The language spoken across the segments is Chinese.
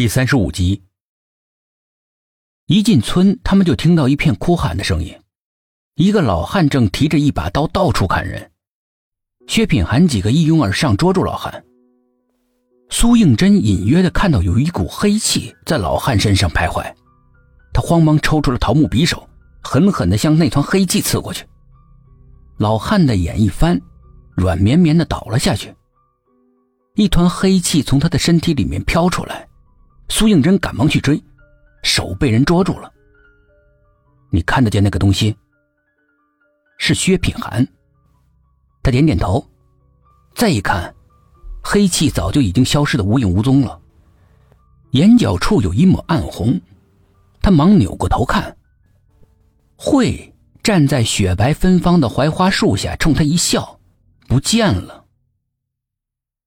第三十五集，一进村，他们就听到一片哭喊的声音。一个老汉正提着一把刀到处砍人。薛品涵几个一拥而上捉住老汉。苏应真隐约的看到有一股黑气在老汉身上徘徊，他慌忙抽出了桃木匕首，狠狠的向那团黑气刺过去。老汉的眼一翻，软绵绵的倒了下去。一团黑气从他的身体里面飘出来。苏应真赶忙去追，手被人捉住了。你看得见那个东西？是薛品涵。他点点头，再一看，黑气早就已经消失的无影无踪了，眼角处有一抹暗红。他忙扭过头看，慧站在雪白芬芳的槐花树下，冲他一笑，不见了，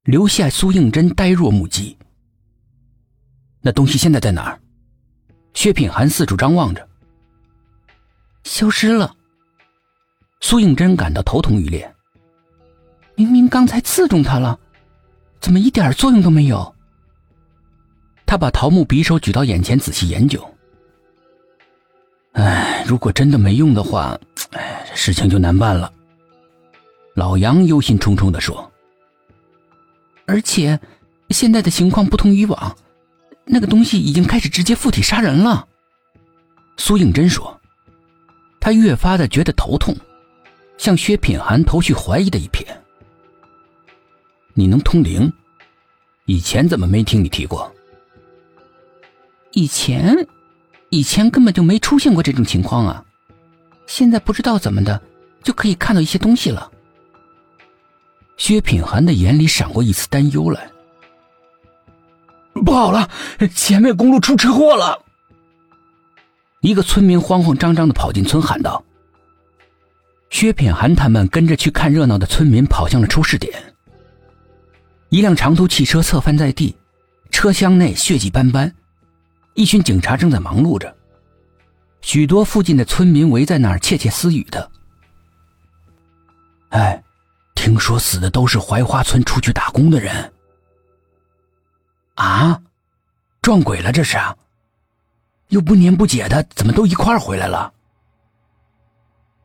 留下苏应真呆若木鸡。那东西现在在哪儿？薛品涵四处张望着。消失了。苏应真感到头痛欲裂。明明刚才刺中他了，怎么一点作用都没有？他把桃木匕首举到眼前，仔细研究。哎，如果真的没用的话，哎，事情就难办了。老杨忧心忡忡的说。而且，现在的情况不同以往。那个东西已经开始直接附体杀人了，苏应真说，他越发的觉得头痛，向薛品涵投去怀疑的一瞥。你能通灵？以前怎么没听你提过？以前，以前根本就没出现过这种情况啊！现在不知道怎么的，就可以看到一些东西了。薛品涵的眼里闪过一丝担忧来。不好了，前面公路出车祸了！一个村民慌慌张张的跑进村喊道。薛品涵他们跟着去看热闹的村民跑向了出事点。一辆长途汽车侧翻在地，车厢内血迹斑斑，一群警察正在忙碌着，许多附近的村民围在那儿窃窃私语的。哎，听说死的都是槐花村出去打工的人。啊，撞鬼了这是？又不年不节的，怎么都一块儿回来了？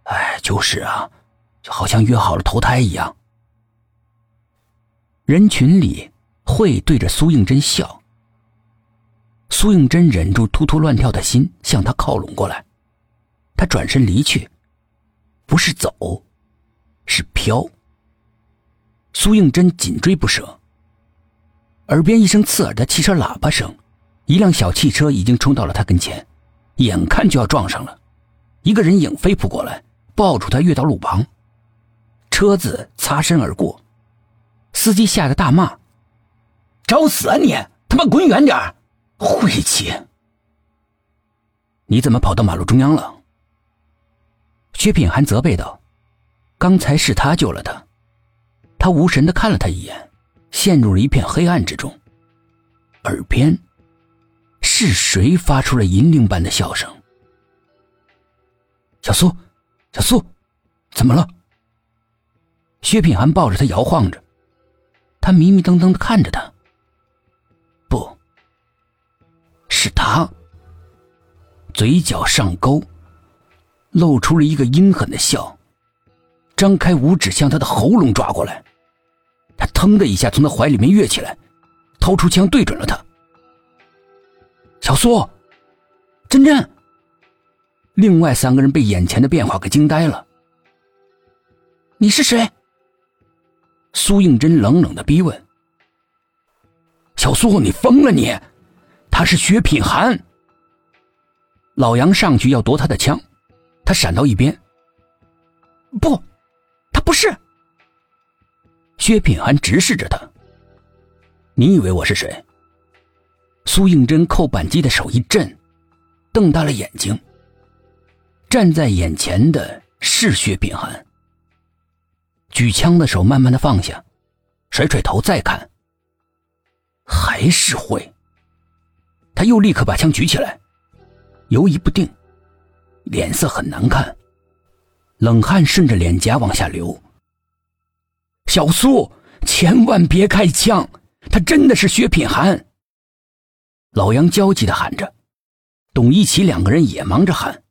哎，就是啊，就好像约好了投胎一样。人群里，慧对着苏应真笑。苏应真忍住突突乱跳的心，向他靠拢过来。他转身离去，不是走，是飘。苏应真紧追不舍。耳边一声刺耳的汽车喇叭声，一辆小汽车已经冲到了他跟前，眼看就要撞上了。一个人影飞扑过来，抱住他跃到路旁，车子擦身而过，司机吓得大骂：“找死啊你！他妈滚远点晦气！你怎么跑到马路中央了？”薛品涵责备道：“刚才是他救了他。”他无神的看了他一眼。陷入了一片黑暗之中，耳边是谁发出了银铃般的笑声？小苏，小苏，怎么了？薛品涵抱着他摇晃着，他迷迷瞪瞪的看着他。不，是他，嘴角上勾，露出了一个阴狠的笑，张开五指向他的喉咙抓过来。他腾的一下从他怀里面跃起来，掏出枪对准了他。小苏，真真。另外三个人被眼前的变化给惊呆了。你是谁？苏应真冷冷的逼问。小苏，你疯了你？他是薛品涵。老杨上去要夺他的枪，他闪到一边。不，他不是。薛品涵直视着他。你以为我是谁？苏应真扣扳机的手一震，瞪大了眼睛。站在眼前的是薛品涵。举枪的手慢慢的放下，甩甩头再看，还是会。他又立刻把枪举起来，犹疑不定，脸色很难看，冷汗顺着脸颊往下流。小苏，千万别开枪！他真的是薛品涵。老杨焦急的喊着，董一奇两个人也忙着喊。